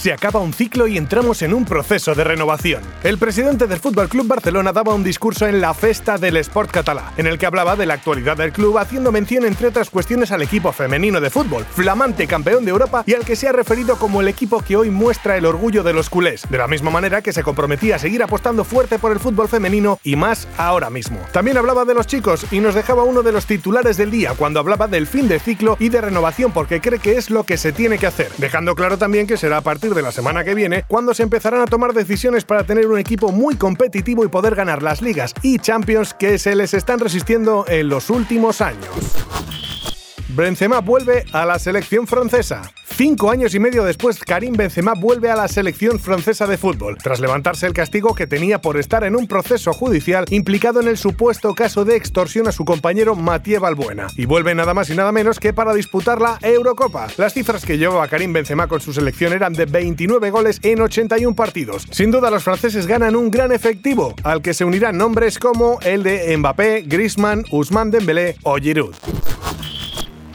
Se acaba un ciclo y entramos en un proceso de renovación. El presidente del Fútbol Club Barcelona daba un discurso en la Festa del Sport Catalá, en el que hablaba de la actualidad del club, haciendo mención entre otras cuestiones al equipo femenino de fútbol, flamante campeón de Europa y al que se ha referido como el equipo que hoy muestra el orgullo de los culés, de la misma manera que se comprometía a seguir apostando fuerte por el fútbol femenino y más ahora mismo. También hablaba de los chicos y nos dejaba uno de los titulares del día cuando hablaba del fin de ciclo y de renovación porque cree que es lo que se tiene que hacer, dejando claro también que será a partir de la semana que viene cuando se empezarán a tomar decisiones para tener un equipo muy competitivo y poder ganar las ligas y Champions que se les están resistiendo en los últimos años. Benzema vuelve a la selección francesa. Cinco años y medio después, Karim Benzema vuelve a la selección francesa de fútbol, tras levantarse el castigo que tenía por estar en un proceso judicial implicado en el supuesto caso de extorsión a su compañero Mathieu Balbuena. Y vuelve nada más y nada menos que para disputar la Eurocopa. Las cifras que llevaba Karim Benzema con su selección eran de 29 goles en 81 partidos. Sin duda, los franceses ganan un gran efectivo, al que se unirán nombres como el de Mbappé, Griezmann, Ousmane Dembélé o Giroud.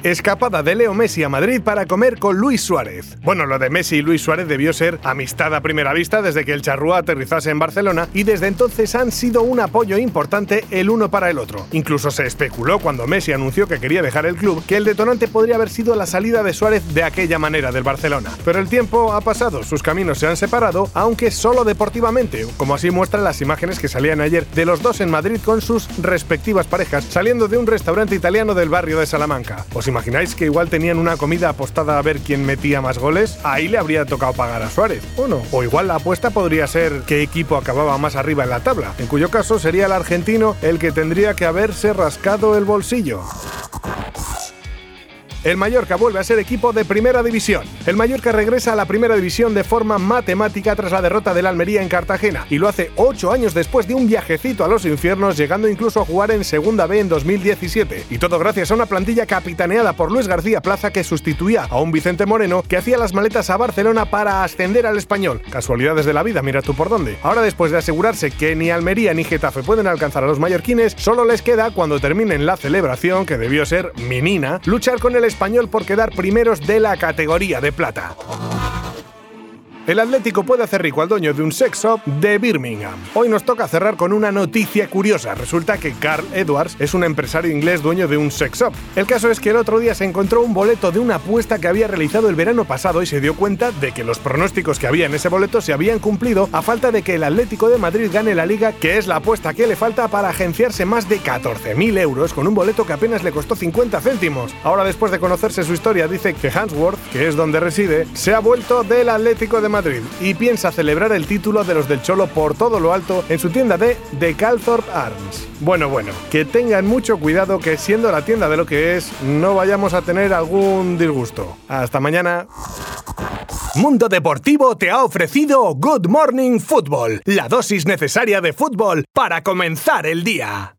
Escapada de Leo Messi a Madrid para comer con Luis Suárez. Bueno, lo de Messi y Luis Suárez debió ser amistad a primera vista desde que el charrúa aterrizase en Barcelona y desde entonces han sido un apoyo importante el uno para el otro. Incluso se especuló cuando Messi anunció que quería dejar el club que el detonante podría haber sido la salida de Suárez de aquella manera del Barcelona. Pero el tiempo ha pasado, sus caminos se han separado, aunque solo deportivamente, como así muestran las imágenes que salían ayer de los dos en Madrid con sus respectivas parejas saliendo de un restaurante italiano del barrio de Salamanca imagináis que igual tenían una comida apostada a ver quién metía más goles? Ahí le habría tocado pagar a Suárez, ¿o no? O igual la apuesta podría ser qué equipo acababa más arriba en la tabla, en cuyo caso sería el argentino el que tendría que haberse rascado el bolsillo. El Mallorca vuelve a ser equipo de primera división. El Mallorca regresa a la primera división de forma matemática tras la derrota del Almería en Cartagena y lo hace ocho años después de un viajecito a los infiernos, llegando incluso a jugar en Segunda B en 2017. Y todo gracias a una plantilla capitaneada por Luis García Plaza que sustituía a un Vicente Moreno que hacía las maletas a Barcelona para ascender al español. Casualidades de la vida, mira tú por dónde. Ahora después de asegurarse que ni Almería ni Getafe pueden alcanzar a los mallorquines, solo les queda, cuando terminen la celebración, que debió ser minina, luchar con el español por quedar primeros de la categoría de plata. El Atlético puede hacer rico al dueño de un sex shop de Birmingham. Hoy nos toca cerrar con una noticia curiosa. Resulta que Carl Edwards es un empresario inglés dueño de un sex shop. El caso es que el otro día se encontró un boleto de una apuesta que había realizado el verano pasado y se dio cuenta de que los pronósticos que había en ese boleto se habían cumplido a falta de que el Atlético de Madrid gane la liga, que es la apuesta que le falta para agenciarse más de 14.000 euros con un boleto que apenas le costó 50 céntimos. Ahora después de conocerse su historia dice que Hansworth, que es donde reside, se ha vuelto del Atlético de Madrid y piensa celebrar el título de los del Cholo por todo lo alto en su tienda de The Calthorpe Arms. Bueno, bueno, que tengan mucho cuidado que siendo la tienda de lo que es, no vayamos a tener algún disgusto. Hasta mañana. Mundo Deportivo te ha ofrecido Good Morning Football, la dosis necesaria de fútbol para comenzar el día.